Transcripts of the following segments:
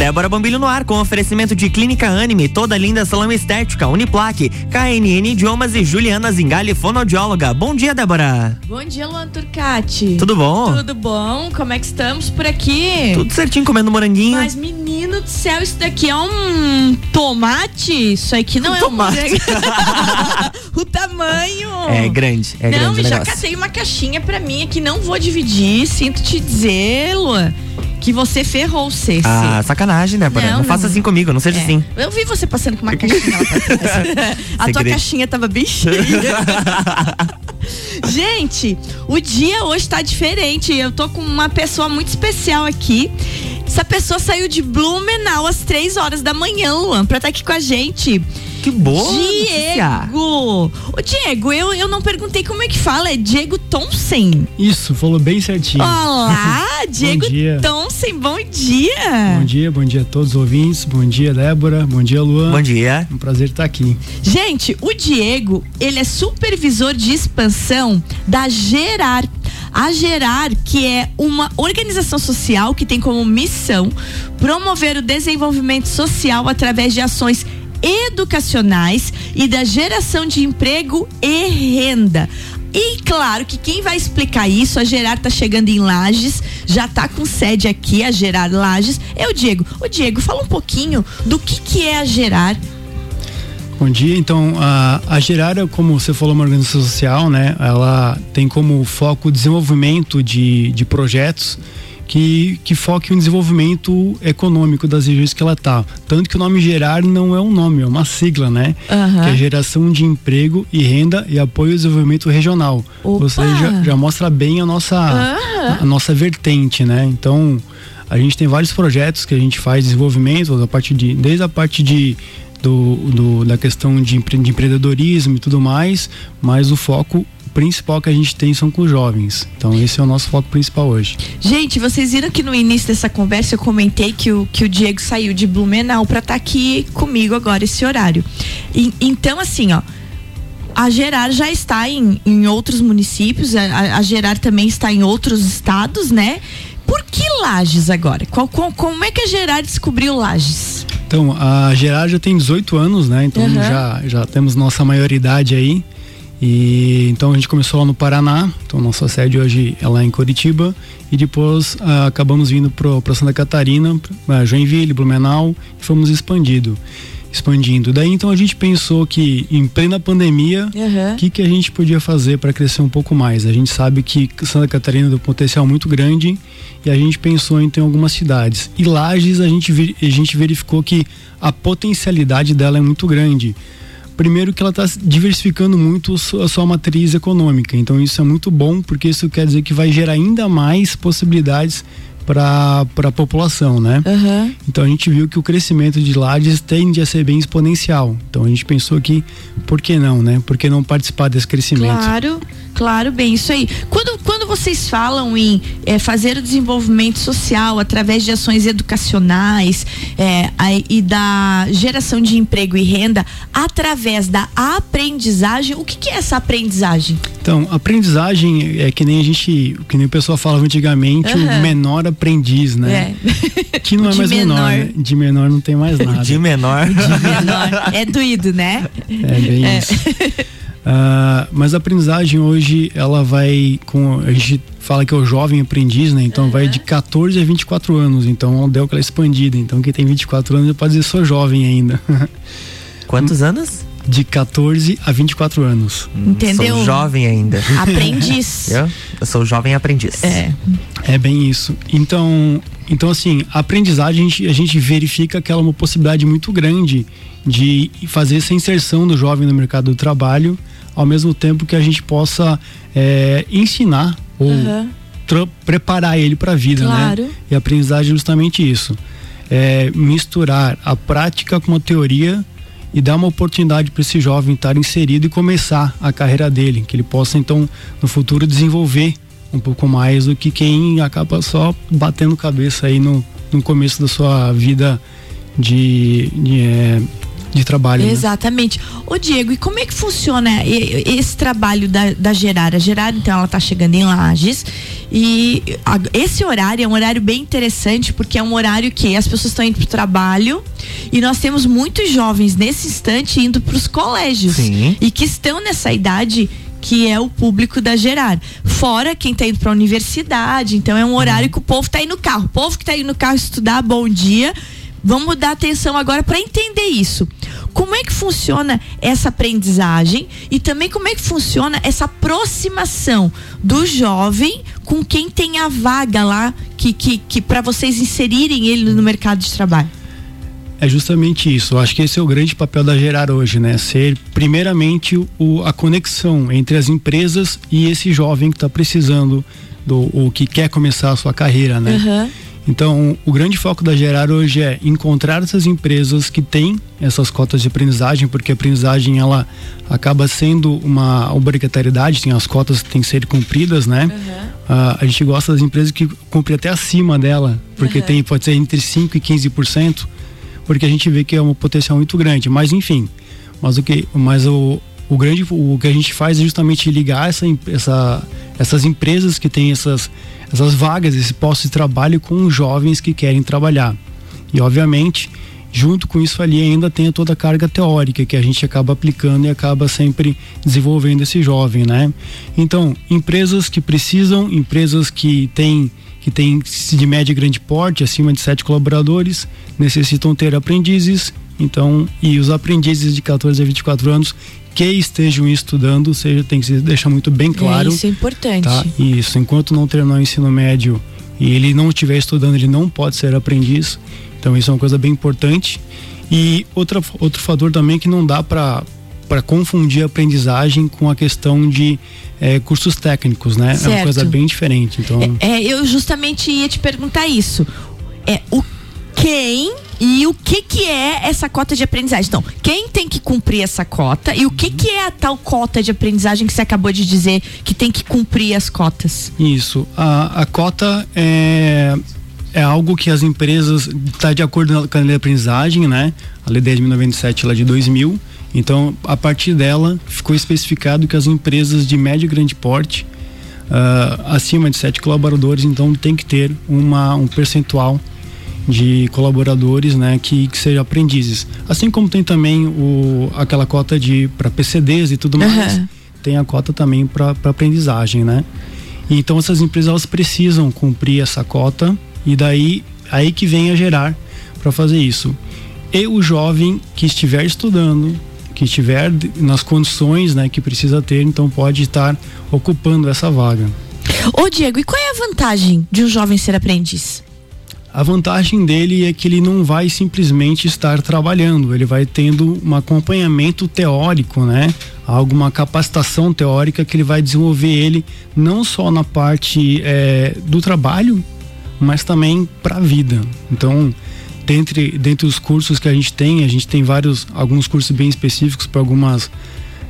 Débora Bombilho no ar com oferecimento de Clínica Anime, toda linda salão estética, Uniplaque, KNN Idiomas e Juliana Zingali, fonoaudióloga. Bom dia, Débora. Bom dia, Luan Turcati. Tudo bom? Tudo bom? Como é que estamos por aqui? Tudo certinho, comendo moranguinho. Mas, menino do céu, isso daqui é um tomate? Isso aqui não um é tomate. um... o tamanho. É grande, é não, grande já negócio. catei uma caixinha pra mim aqui, não vou dividir. Sinto te dizer, Luan, que você ferrou o Ceci. Ah, sacanagem, Débora. Não, Não, não faça assim comigo, não seja É. assim. Eu vi você passando com uma caixinha lá pra trás. A tua caixinha tava bem cheia. Gente, o dia hoje tá diferente. Eu tô com uma pessoa muito especial aqui. Essa pessoa saiu de Blumenau às três horas da manhã, Luan, pra estar aqui com a gente. Que boa. Diego! Ô, Diego, eu, eu não perguntei como é que fala. É Diego Thompson. Isso, falou bem certinho. Olá, Diego dia. Thompson, bom dia. Bom dia, bom dia a todos os ouvintes. Bom dia, Débora. Bom dia, Luan. Bom dia. É um prazer estar aqui. Gente, o Diego, ele é supervisor de expansão da Gerar. A Gerar, que é uma organização social que tem como missão promover o desenvolvimento social através de ações educacionais e da geração de emprego e renda. E claro que quem vai explicar isso, a Gerar tá chegando em Lages, já tá com sede aqui, a Gerar Lages, é o Diego. O Diego, fala um pouquinho do que que é a Gerar. Bom dia. Então, a, a Gerara, como você falou, é uma organização social, né? Ela tem como foco o desenvolvimento de, de projetos que, que foquem no desenvolvimento econômico das regiões que ela tá. Tanto que o nome Gerar não é um nome, é uma sigla, né? Aham. Que é geração de emprego e renda e apoio ao desenvolvimento regional. Opa! Ou seja, já mostra bem a nossa, Aham. a nossa vertente, né? Então, a gente tem vários projetos que a gente faz desenvolvimento, da parte de, desde a parte de do, do- da questão de, empre- de empreendedorismo e tudo mais, mas o foco principal que a gente tem são com os jovens. Então esse é o nosso foco principal hoje. Gente, vocês viram que no início dessa conversa eu comentei que o, que o Diego saiu de Blumenau pra estar aqui comigo agora esse horário. E- então, assim, ó. A Gerar já está em, em outros municípios, a- a, Gerar também está em outros estados, né? Por que Lages agora? Qual, como é que a Gerar descobriu Lages? Então, a Gerard já tem 18 anos, né? Então Aham. já, já temos nossa maioridade aí. E então a gente começou lá no Paraná, então nossa sede hoje é lá em Curitiba e depois ah, acabamos vindo para Santa Catarina, pra Joinville, Blumenau e fomos expandindo, expandindo. Daí então a gente pensou que em plena pandemia o que, que a gente podia fazer para crescer um pouco mais? A gente sabe que Santa Catarina tem um potencial muito grande e a gente pensou em ter algumas cidades. E Lages a gente, a gente verificou que a potencialidade dela é muito grande. Primeiro que ela está diversificando muito a sua matriz econômica, então isso é muito bom porque isso quer dizer que vai gerar ainda mais possibilidades para a população, né? Aham. Então a gente viu que o crescimento de Lages tende a ser bem exponencial. Então a gente pensou que, por que não, né? Por que não participar desse crescimento? Claro, claro, bem, isso aí. Quando, quando vocês falam em eh, fazer o desenvolvimento social através de ações educacionais eh, aí- e da geração de emprego e renda através da aprendizagem, o que, que é essa aprendizagem? Então, aprendizagem é que nem a gente, que nem o pessoal falava antigamente, Aham. o menor aprendiz, né? É. Que não é De mais menor, menor. né? De menor não tem mais nada. De menor. Menor. É doído, né? É bem isso. Ah, mas a aprendizagem hoje, ela vai com. A gente fala que é o jovem aprendiz, né? Então vai de 14 a 24 anos. Então deu aquela expandida. Então quem tem 24 anos pode dizer sou jovem ainda. Quantos anos? De 14 a 24 anos. Entendeu? Sou jovem ainda. Aprendiz. Eu? Eu sou jovem aprendiz. É. É bem isso. Então, então assim, a aprendizagem a gente, a gente verifica que ela é uma possibilidade muito grande de fazer essa inserção do jovem no mercado do trabalho, ao mesmo tempo que a gente possa é, ensinar ou tra- preparar ele para a vida, Claro. né? E a aprendizagem é justamente isso. É misturar a prática com a teoria e dar uma oportunidade para esse jovem estar inserido e começar a carreira dele, que ele possa então no futuro desenvolver um pouco mais do que quem acaba só batendo cabeça aí no, no começo da sua vida de, de, é, de trabalho. né? Exatamente. Ô Diego, e como é que funciona esse trabalho da, da Gerar? A Gerar, então, ela tá chegando em Lages E a, esse horário é um horário bem interessante porque é um horário que as pessoas estão indo para o trabalho e nós temos muitos jovens nesse instante indo para os colégios Sim. e que estão nessa idade que é o público da Gerar. Fora quem está indo para a universidade, então é um horário que o povo está indo no carro. O povo que está indo no carro estudar, bom dia. Vamos dar atenção agora para entender isso. Como é que funciona essa aprendizagem e também como é que funciona essa aproximação do jovem com quem tem a vaga lá que, que, que para vocês inserirem ele no mercado de trabalho? É justamente isso. Eu acho que esse é o grande papel da Gerar hoje, né? Ser primeiramente o, a conexão entre as empresas e esse jovem que está precisando do o que quer começar a sua carreira, né? Uhum. Então, o grande foco da Gerar hoje é encontrar essas empresas que têm essas cotas de aprendizagem, porque a aprendizagem ela acaba sendo uma obrigatoriedade, tem as cotas que têm que ser cumpridas, né? Uhum. Uh, a gente gosta das empresas que cumprem até acima dela, porque Uhum. tem pode ser entre 5 e 15%, porque a gente vê que é um potencial muito grande. Mas enfim, mas o que, mas o, o grande, o que a gente faz é justamente ligar essa, essa, essas empresas que têm essas, essas vagas, esse posto de trabalho com os jovens que querem trabalhar. E obviamente, junto com isso ali ainda tem toda a carga teórica que a gente acaba aplicando e acaba sempre desenvolvendo esse jovem, né? Então, empresas que precisam, empresas que têm que têm de média e grande porte, acima de sete colaboradores, necessitam ter aprendizes, então, e os aprendizes de 14 a 24 anos que estejam estudando, seja, tem que se deixar muito bem claro. É, isso é importante. Tá? Isso, enquanto não terminar o ensino médio e ele não estiver estudando, ele não pode ser aprendiz. Então isso é uma coisa bem importante. E outra, outro fator também que não dá para para confundir a aprendizagem com a questão de eh, cursos técnicos, né? É Certo. uma coisa bem diferente. Então, É, eu justamente ia te perguntar isso. É o quem e o que que é essa cota de aprendizagem. Então, quem tem que cumprir essa cota e o que que é a tal cota de aprendizagem que você acabou de dizer que tem que cumprir as cotas? Isso. A, a cota é, é algo que as empresas está de acordo com a lei de aprendizagem, né? A lei 10.097 ela é de 2000. Então, a partir dela, ficou especificado que as empresas de médio e grande porte, ah, acima de sete colaboradores, então tem que ter uma, um percentual de colaboradores, né, que, que sejam aprendizes. Assim como tem também o, aquela cota de para PCDs e tudo mais, Aham. tem a cota também para aprendizagem, né? Então essas empresas elas precisam cumprir essa cota e daí aí que vem a gerar para fazer isso. E o jovem que estiver estudando, que estiver nas condições, né, que precisa ter, então pode estar ocupando essa vaga. Ô Diego, e qual é a vantagem de um jovem ser aprendiz? A vantagem dele é que ele não vai simplesmente estar trabalhando, ele vai tendo um acompanhamento teórico, né? Alguma capacitação teórica que ele vai desenvolver ele não só na parte eh, do trabalho, mas também para a vida. Então, dentre, dentre os cursos que a gente tem, a gente tem vários, alguns cursos bem específicos para algumas,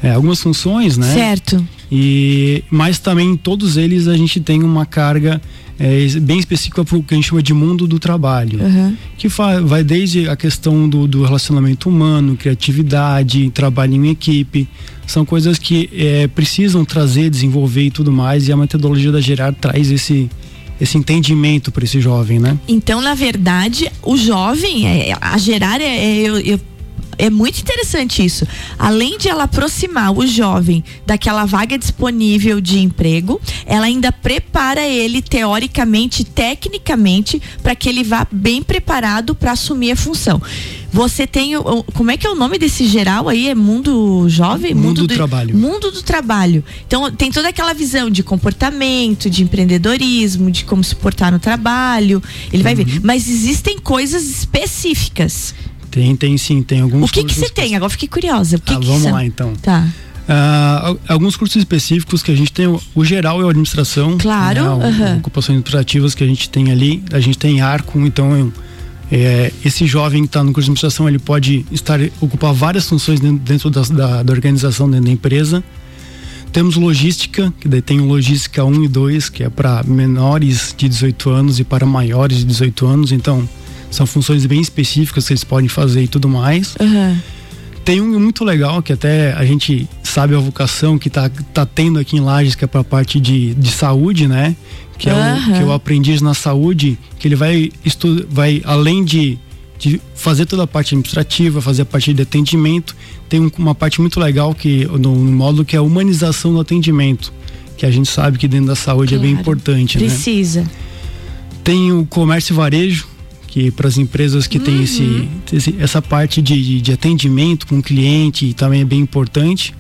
eh, algumas funções, né? Certo. E, mas também todos eles a gente tem uma carga é, bem específica para o que a gente chama de mundo do trabalho. Uhum. Que vai desde a questão do, do relacionamento humano, criatividade, trabalho em equipe. São coisas que é, precisam trazer, desenvolver e tudo mais. E a metodologia da Gerar traz esse, esse entendimento para esse jovem, né? Então, na verdade, o jovem, é, a gerar é, é, eu- eu- é muito interessante isso. Além de ela aproximar o jovem daquela vaga disponível de emprego, ela ainda prepara ele teoricamente, tecnicamente, para que ele vá bem preparado para assumir a função. Você tem o, como é que é o nome desse geral aí? É mundo jovem, Mundo do trabalho. Mundo do trabalho. Então tem toda aquela visão de comportamento, de empreendedorismo, de como se portar no trabalho. Ele vai Uhum. ver. Mas existem coisas específicas. Tem, tem sim, tem alguns o que que você tem? Agora fiquei curiosa. O que Ah, que vamos são? lá então. Tá. Al- alguns cursos específicos que a gente tem, o- o geral é a administração. Claro, né, aham. Ocupações administrativas que a gente tem ali. A gente tem arco, então é, esse jovem que está no curso de administração ele pode estar ocupar várias funções dentro, dentro da, da, da organização, dentro da empresa. Temos logística, que daí tem o logística 1 e 2, que é para menores de 18 anos e para maiores de 18 anos. Então, são funções bem específicas que eles podem fazer e tudo mais. Aham. Tem um muito legal que até a gente sabe a vocação que tá, tá tendo aqui em Lages, que é para a parte de, de saúde, né? Que é, o, que é o aprendiz na saúde, que ele vai, vai além de, de fazer toda a parte administrativa, fazer a parte de atendimento, tem um, uma parte muito legal que no, no módulo que é a humanização do atendimento, que a gente sabe que dentro da saúde claro, é bem importante, precisa. né? Precisa. Tem o comércio e varejo, que para as empresas que uhum. têm esse, esse, essa parte de, de atendimento com o cliente também é bem importante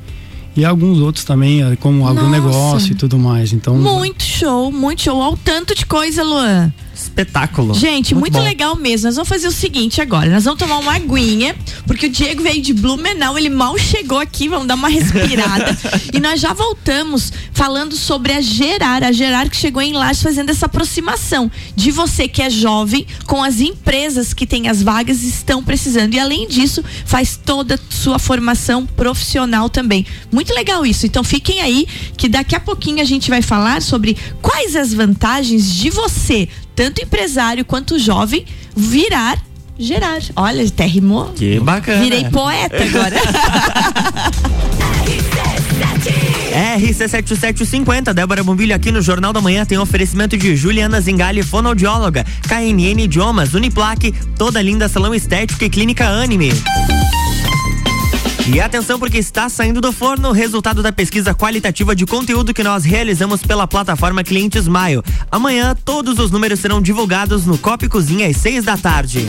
e alguns outros também, eh, como agronegócio e tudo mais. Então muito show, muito show. Olha o tanto de coisa, Luan espetáculo. Gente, muito, muito legal mesmo. Nós vamos fazer o seguinte agora. Nós vamos tomar uma aguinha, porque o Diego veio de Blumenau, ele mal chegou aqui, vamos dar uma respirada. e nós já voltamos falando sobre a Gerar, a Gerar que chegou em Lages fazendo essa aproximação de você que é jovem com as empresas que têm as vagas e estão precisando. E além disso, faz toda a sua formação profissional também. Muito legal isso. Então fiquem aí que daqui a pouquinho a gente vai falar sobre quais as vantagens de você tanto empresário quanto jovem, virar gerar. Olha, até rimou. Que bacana. Virei poeta agora. RC7750, Débora Bombilho aqui no Jornal da Manhã tem oferecimento de Juliana Zingali, fonoaudióloga, KNN Idiomas, Uniplaque, toda linda salão estético e clínica Anime. E atenção porque está saindo do forno o resultado da pesquisa qualitativa de conteúdo que nós realizamos pela plataforma Clientes Maio. Amanhã todos os números serão divulgados no Copa Cozinha às seis da tarde.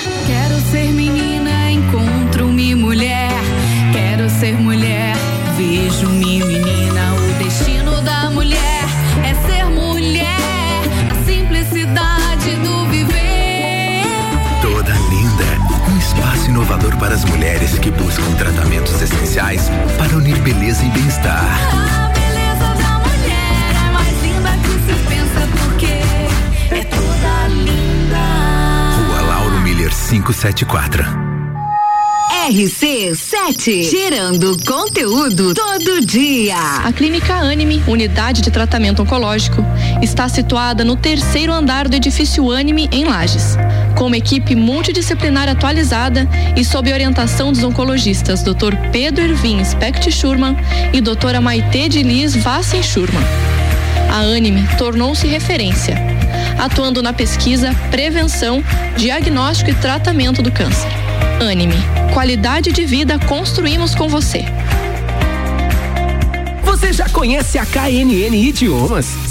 Quero ser menina, encontro-me mulher. Quero ser mulher, vejo-me menina. O destino da mulher é ser mulher. A simplicidade do viver. Toda linda. Um espaço inovador para as mulheres que buscam tratamentos essenciais para unir beleza e bem-estar. 574. RC7, gerando conteúdo todo dia. A Clínica Anime, unidade de tratamento oncológico, está situada no terceiro andar do edifício Anime, em Lages. Com uma equipe multidisciplinar atualizada e sob orientação dos oncologistas Dr. Pedro Ervin Specht Schurman e doutora Maite de Liz Vassen Schurman. A Anime tornou-se referência atuando na pesquisa, prevenção, diagnóstico e tratamento do câncer. Anime, qualidade de vida construímos com você. Você já conhece a KNN Idiomas?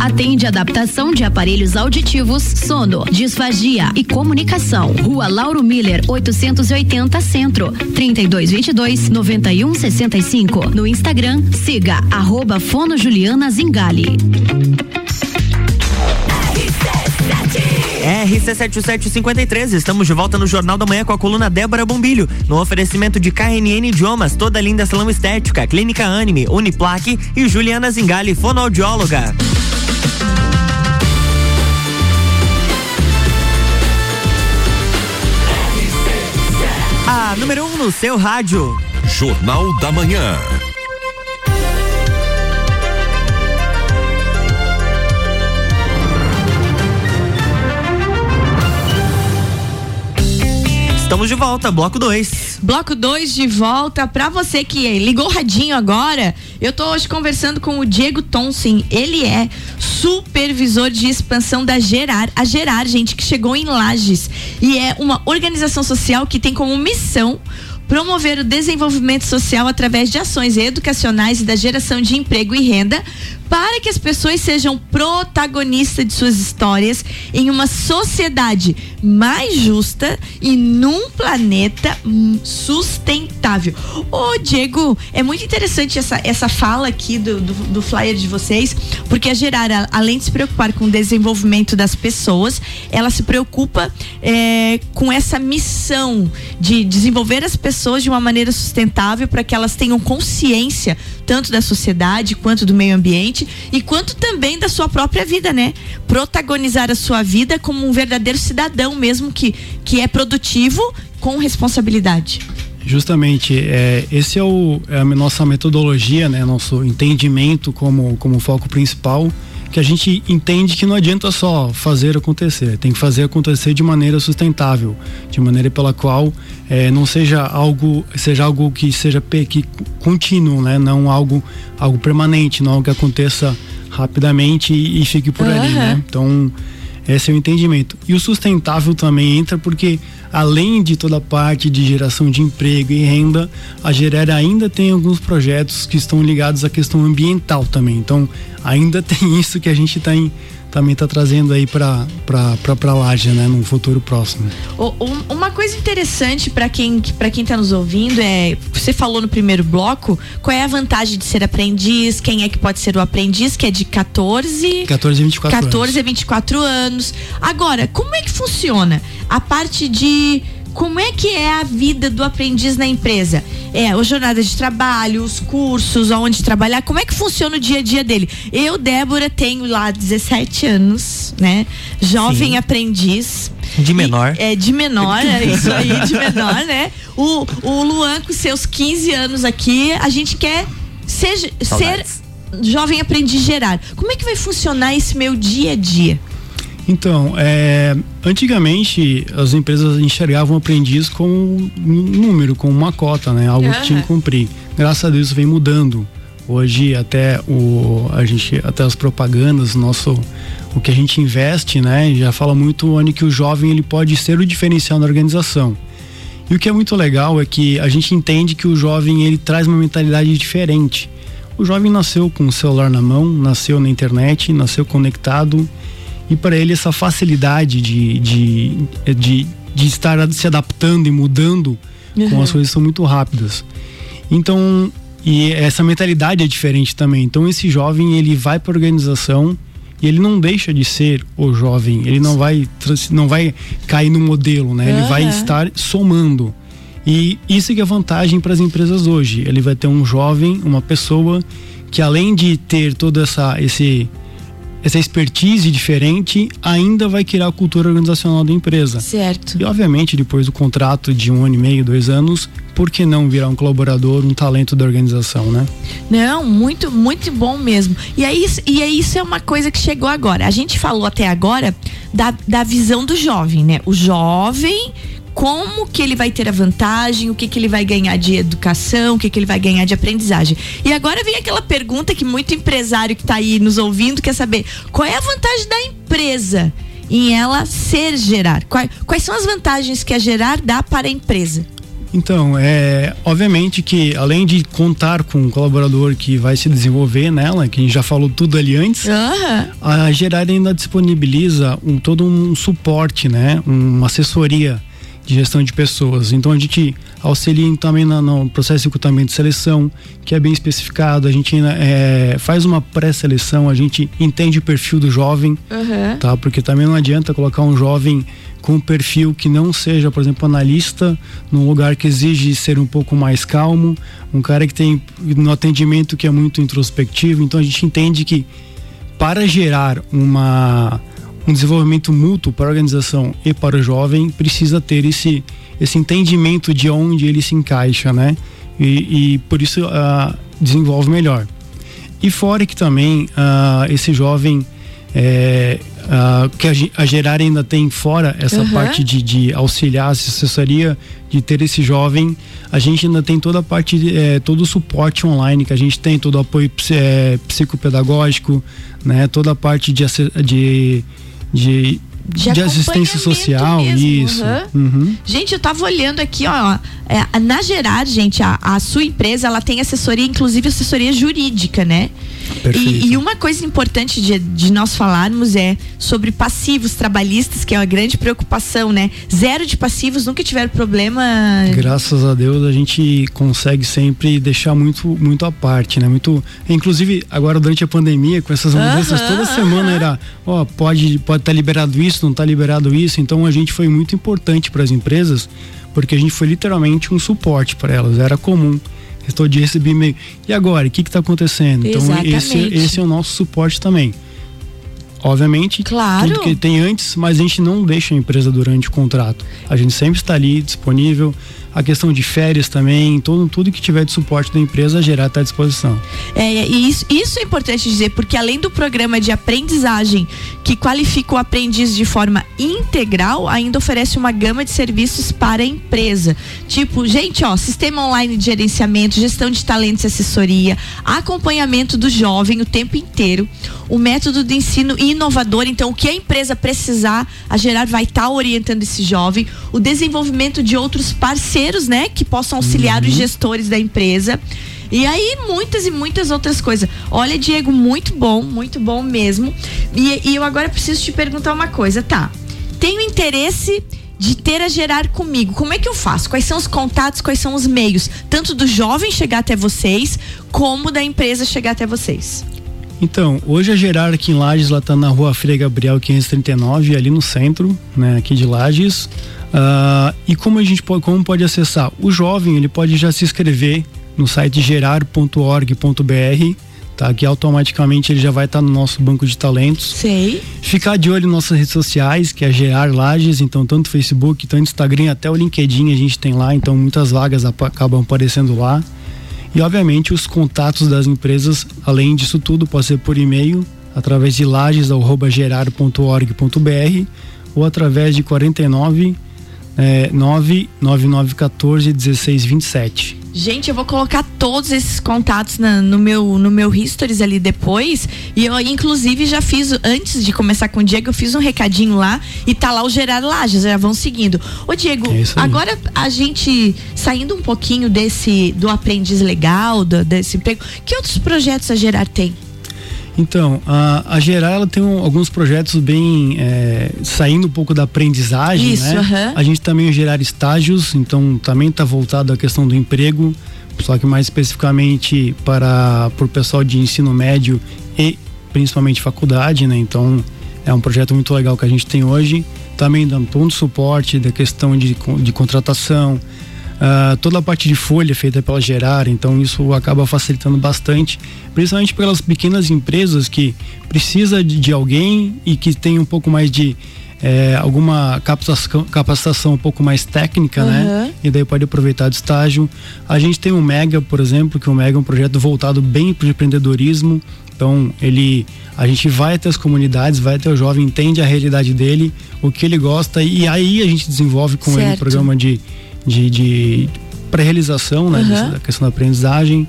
atende adaptação de aparelhos auditivos, sono, disfagia e comunicação. Rua Lauro Miller, 880 Centro, 3222 9165. No Instagram, siga arroba Fono Juliana Zingali. RC7753, estamos de volta no Jornal da Manhã com a coluna Débora Bombilho, no oferecimento de KNN Idiomas, toda linda salão estética, Clínica Anime, Uniplaque e Juliana Zingali, fonoaudióloga. A número 1 um no seu rádio. Jornal da Manhã. Estamos de volta, bloco 2. Bloco 2 de volta. Pra você que ligou radinho agora, eu tô hoje conversando com o Diego Tonsin. Ele é supervisor de expansão da Gerar. A Gerar, gente, que chegou em Lages e é uma organização social que tem como missão promover o desenvolvimento social através de ações educacionais e da geração de emprego e renda para que as pessoas sejam protagonistas de suas histórias em uma sociedade mais justa e num planeta sustentável. Ô, Diego, é muito interessante essa, essa fala aqui do, do, do flyer de vocês, porque a Gerar, além de se preocupar com o desenvolvimento das pessoas, ela se preocupa é, com essa missão de desenvolver as pessoas de uma maneira sustentável para que elas tenham consciência tanto da sociedade quanto do meio ambiente e quanto também da sua própria vida, né? Protagonizar a sua vida como um verdadeiro cidadão mesmo que, que é produtivo com responsabilidade. Justamente, é, esse é, o, é a nossa metodologia, né? Nosso entendimento como, como foco principal que a gente entende que não adianta só fazer acontecer, tem que fazer acontecer de maneira sustentável, de maneira pela qual é, não seja algo, seja algo que seja que contínuo, né? Não algo, algo permanente, não algo que aconteça rapidamente e, e fique por uhum. ali, né? Então esse é o entendimento. E o sustentável também entra porque além de toda a parte de geração de emprego e renda, a Gerer ainda tem alguns projetos que estão ligados à questão ambiental também. Então, ainda tem isso que a gente tá em, também está trazendo aí para para Laje, né, no futuro próximo. uma coisa interessante para quem para quem está nos ouvindo é, você falou no primeiro bloco, qual é a vantagem de ser aprendiz, quem é que pode ser o aprendiz, que é de 14 14 a 24 14 anos. a 24 anos. Agora, como é que funciona a parte de como é que é a vida do aprendiz na empresa? É, a jornada de trabalho, os cursos, aonde trabalhar, como é que funciona o dia a dia dele? Eu, Débora, tenho lá 17 anos, né? Jovem Sim. aprendiz. De menor. E, é, de menor, é isso aí, de menor, né? O, o Luan, com seus 15 anos aqui, a gente quer ser, ser jovem aprendiz gerar. Como é que vai funcionar esse meu dia a dia? Então, é, antigamente as empresas enxergavam o aprendiz com um número, com uma cota, né? Algo uhum. que tinha que cumprir. Graças a Deus isso vem mudando. Hoje até o a gente até as propagandas, nosso o que a gente investe, né? Já fala muito onde que o jovem ele pode ser o diferencial na organização. E o que é muito legal é que a gente entende que o jovem ele traz uma mentalidade diferente. O jovem nasceu com o celular na mão, nasceu na internet, nasceu conectado e para ele essa facilidade de, de, de, de, estar se adaptando e mudando uhum. com as coisas são muito rápidas. Então, e essa mentalidade é diferente também. Então esse jovem ele vai para a organização e ele não deixa de ser o jovem, ele não vai não vai cair no modelo, né? Ele uhum. vai estar somando. E isso que é vantagem para as empresas hoje. Ele vai ter um jovem, uma pessoa que além de ter todo essa esse essa expertise diferente ainda vai criar a cultura organizacional da empresa. Certo. E obviamente depois do contrato de um ano e meio, dois anos, por que não virar um colaborador, um talento da organização, né? Não, muito, muito bom mesmo. E é isso, e é isso é uma coisa que chegou agora. A gente falou até agora da, da visão do jovem, né? O jovem como que ele vai ter a vantagem, o que que ele vai ganhar de educação, o que que ele vai ganhar de aprendizagem. E agora vem aquela pergunta que muito empresário que está aí nos ouvindo quer saber: qual é a vantagem da empresa em ela ser gerar? Quais, quais são as vantagens que a gerar dá para a empresa? Então, é obviamente que além de contar com um colaborador que vai se desenvolver nela, que a gente já falou tudo ali antes, uhum. a Gerar ainda disponibiliza um, todo um suporte, né? Uma assessoria de gestão de pessoas. Então a gente auxilia também no, no processo de recrutamento de seleção, que é bem especificado. A gente é, faz uma pré-seleção, a gente entende o perfil do jovem, uhum. tá? Porque também não adianta colocar um jovem com um perfil que não seja, por exemplo, analista, num lugar que exige ser um pouco mais calmo, um cara que tem no atendimento que é muito introspectivo. Então a gente entende que para gerar uma um desenvolvimento mútuo para a organização e para o jovem precisa ter esse esse entendimento de onde ele se encaixa, né? E, e por isso uh, desenvolve melhor. E fora que também uh, esse jovem É, a, que a, a Gerar ainda tem fora essa Uhum. parte de, de auxiliar, assessoria, de ter esse jovem. A gente ainda tem toda a parte, é, todo o suporte online que a gente tem, todo o apoio é, psicopedagógico, né? Toda a parte de, de, de, De de assistência social, mesmo, isso. aham. Uhum. Gente, eu tava olhando aqui, ó. é, na Gerar, gente, a, a sua empresa, ela tem assessoria, inclusive assessoria jurídica, né? E, e uma coisa importante de, de nós falarmos é sobre passivos trabalhistas, que é uma grande preocupação, né? Zero de passivos, nunca tiveram problema. Graças a Deus a gente consegue sempre deixar muito muito à parte, né? Muito, inclusive agora durante a pandemia com essas mudanças Aham, toda semana era, ó, pode pode estar liberado isso, não tá liberado isso. Então a gente foi muito importante para as empresas porque a gente foi literalmente um suporte para elas. Era comum. Estou de receber e-mail. E agora, o que está acontecendo? Então esse Exatamente. esse é o nosso suporte também. Obviamente, Claro. tudo que tem antes, mas a gente não deixa a empresa durante o contrato. A gente sempre está ali disponível. A questão de férias também, todo, tudo que tiver de suporte da empresa, a gerar está à disposição. É, e isso, isso é importante dizer, porque além do programa de aprendizagem que qualifica o aprendiz de forma integral, ainda oferece uma gama de serviços para a empresa. Tipo, gente, ó, sistema online de gerenciamento, gestão de talentos e assessoria, acompanhamento do jovem o tempo inteiro, o método de ensino inovador, então o que a empresa precisar, a Gerar vai estar orientando esse jovem, o desenvolvimento de outros parceiros, né, que possam auxiliar os gestores da empresa. E aí, muitas e muitas outras coisas. Olha, Diego, muito bom, muito bom mesmo. E, e eu agora preciso te perguntar uma coisa, tá? Tenho interesse de ter a gerar comigo. Como é que eu faço? Quais são os contatos, quais são os meios? Tanto do jovem chegar até vocês, como da empresa chegar até vocês. Então, hoje a Gerar aqui em Lages, ela tá na rua Frei Gabriel 539, ali no centro, né, aqui de Lages. Ah, e como a gente pode, como pode acessar? O jovem, ele pode já se inscrever no site gerar.org.br, tá? Que automaticamente ele já vai estar no nosso banco de talentos. Sei. Ficar de olho nas nossas redes sociais, que é Gerar Lages, então tanto Facebook, tanto Instagram, até o LinkedIn a gente tem lá, então muitas vagas acabam aparecendo lá. E obviamente os contatos das empresas, além disso tudo, pode ser por e-mail, através de lages.gerar.org.br ou através de 49 é, 99914 1627. Gente, eu vou colocar todos esses contatos na- no meu no meu histories ali depois. E eu, inclusive, já fiz, antes de começar com o Diego, eu fiz um recadinho lá e tá lá o Gerar Lages, já vão seguindo. Ô, Diego, É agora a gente saindo um pouquinho desse do aprendiz legal, do- desse emprego, que outros projetos a Gerar tem? Então, a, a Gerar ela tem um- alguns projetos bem é, saindo um pouco da aprendizagem, Isso, né? aham. A gente também Gerar Estágios, então também está voltado à questão do emprego, só que mais especificamente para o pessoal de ensino médio e principalmente faculdade, né? Então é um projeto muito legal que a gente tem hoje. Também dando todo o suporte da questão de, de contratação, ah, toda a parte de folha feita pela Gerar, então isso acaba facilitando bastante, principalmente pelas pequenas empresas que precisa de, de alguém e que tem um pouco mais de eh, alguma capacitação, capacitação um pouco mais técnica, né? Aham. E daí pode aproveitar do estágio. A gente tem o Mega, por exemplo, que o Mega é um projeto voltado bem para o empreendedorismo. Então, ele, a gente vai até as comunidades, vai até o jovem, entende a realidade dele, o que ele gosta e aí a gente desenvolve com ele um Certo. programa de, de, de pré-realização, né? Dessa- da questão da aprendizagem.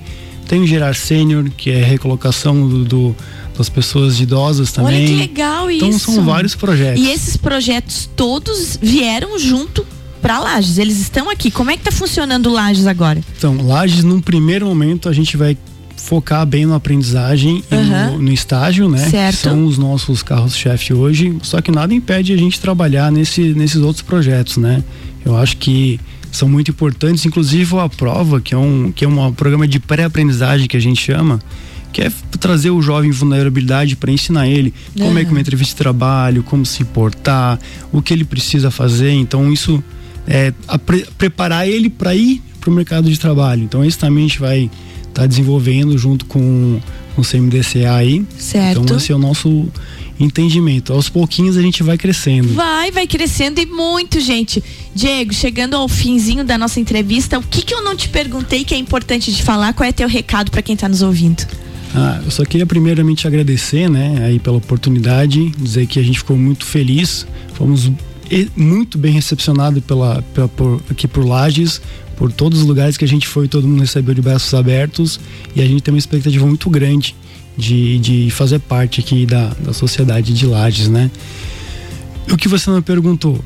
Tem o Gerar Sênior, que é recolocação do, do- das pessoas idosas também. Olha que legal isso. Então são vários projetos. E esses projetos todos vieram junto para Lages. Eles estão aqui. Como é que tá funcionando o Lages agora? Então, Lages, num primeiro momento, a gente vai focar bem na aprendizagem e Aham. no, no estágio, né? Certo. Que São os nossos carros-chefe hoje. Só que nada impede a gente trabalhar nesse, nesses outros projetos, né? Eu acho que são muito importantes, inclusive a prova, que é um, que é um programa de pré-aprendizagem que a gente chama, que é trazer o jovem em vulnerabilidade para ensinar ele como é que uma entrevista de trabalho, como se portar, o que ele precisa fazer. Então isso é pre- preparar ele para ir para o mercado de trabalho. Então isso também a gente vai estar desenvolvendo junto com, com o CMDCA aí. Certo. Então esse é o nosso entendimento. Aos pouquinhos a gente vai crescendo. Vai, vai crescendo e muito, gente. Diego, chegando ao finzinho da nossa entrevista, o que que eu não te perguntei que é importante de falar? Qual é teu recado para quem tá nos ouvindo? Ah, eu só queria primeiramente agradecer, né, aí pela oportunidade, dizer que a gente ficou muito feliz, fomos muito bem recepcionados pela, pela por, aqui por Lages, por todos os lugares que a gente foi, todo mundo recebeu de braços abertos e a gente tem uma expectativa muito grande de, de fazer parte aqui da, da sociedade de Lages, né? O que você me perguntou?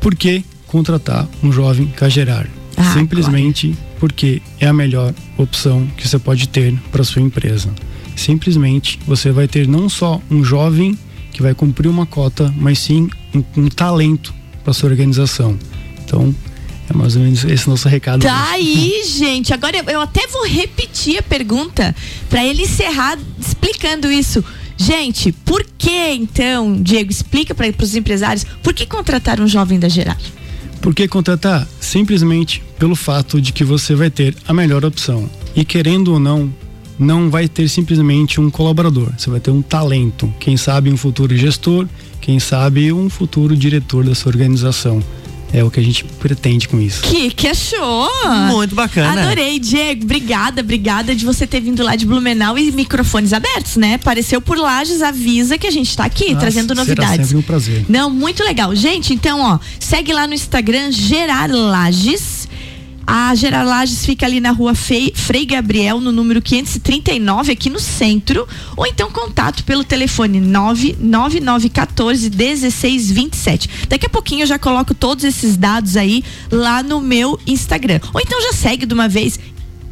Por que contratar um jovem cagerar? Ah, Simplesmente claro. porque é a melhor opção que você pode ter para sua empresa. Simplesmente você vai ter não só um jovem que vai cumprir uma cota, mas sim um, um talento para sua organização. Então, é mais ou menos esse nosso recado. Tá aí, gente. Agora eu até vou repetir a pergunta para ele encerrar explicando isso. Gente, por que então, Diego, explica para os empresários, por que contratar um jovem da Gerar? Por que contratar? Simplesmente pelo fato de que você vai ter a melhor opção. E querendo ou não, não vai ter simplesmente um colaborador, você vai ter um talento. Quem sabe um futuro gestor, quem sabe um futuro diretor da sua organização. É o que a gente pretende com isso. Que, que achou? Muito bacana. Adorei, Diego. Obrigada, obrigada de você ter vindo lá de Blumenau e microfones abertos, né? Apareceu por Lages, avisa que a gente tá aqui, Nossa, trazendo novidades. Será sempre um prazer. Não, muito legal. Gente, então, ó, segue lá no Instagram, Gerar Lages a Geralages fica ali na rua Frei Gabriel, no número 539, aqui no centro. Ou então contato pelo telefone 99914 1627. Daqui a pouquinho eu já coloco todos esses dados aí lá no meu Instagram. Ou então já segue de uma vez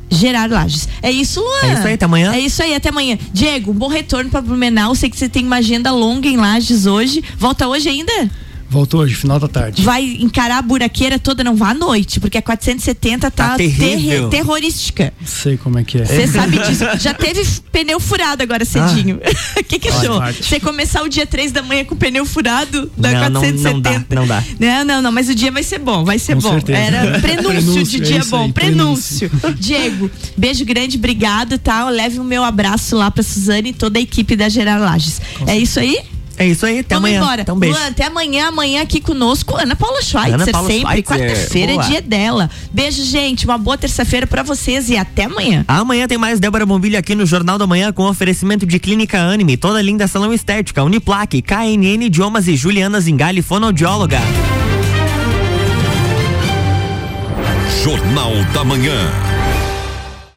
Gerar Lages. É isso, Luan. É isso aí, até amanhã. É isso aí, até amanhã. Diego, bom retorno para Blumenau. Sei que você tem uma agenda longa em Lages hoje. Volta hoje ainda? Voltou hoje, final da tarde. Vai encarar a buraqueira toda, não vá à noite, porque a 470 tá, tá ter terrorística. Sei como é que é. Você sabe disso. Já teve pneu furado agora cedinho. O ah. que que achou? Você começar o dia 3 da manhã com pneu furado da não, 470. Não, não, dá, não dá. Não, não, não, mas o dia vai ser bom, vai ser com bom. Certeza. Era prenúncio, prenúncio de dia é bom, aí, prenúncio. prenúncio. Diego, beijo grande, obrigado, tá? Leve o meu abraço lá pra Suzane e toda a equipe da Gerar Lages. É isso aí? É isso aí, até Vamos amanhã. Embora. Então, beijo. Luan, até amanhã, amanhã aqui conosco, Ana Paula Schweitzer, Ana Paula sempre. Quarta-feira é dia dela. Beijo, gente. Uma boa terça-feira para vocês e até amanhã. Amanhã tem mais Débora Bombilho aqui no Jornal da Manhã com oferecimento de Clínica Anime, toda linda salão estética, Uniplaque, KNN Idiomas e Juliana Zingali, fonoaudióloga. Jornal da Manhã.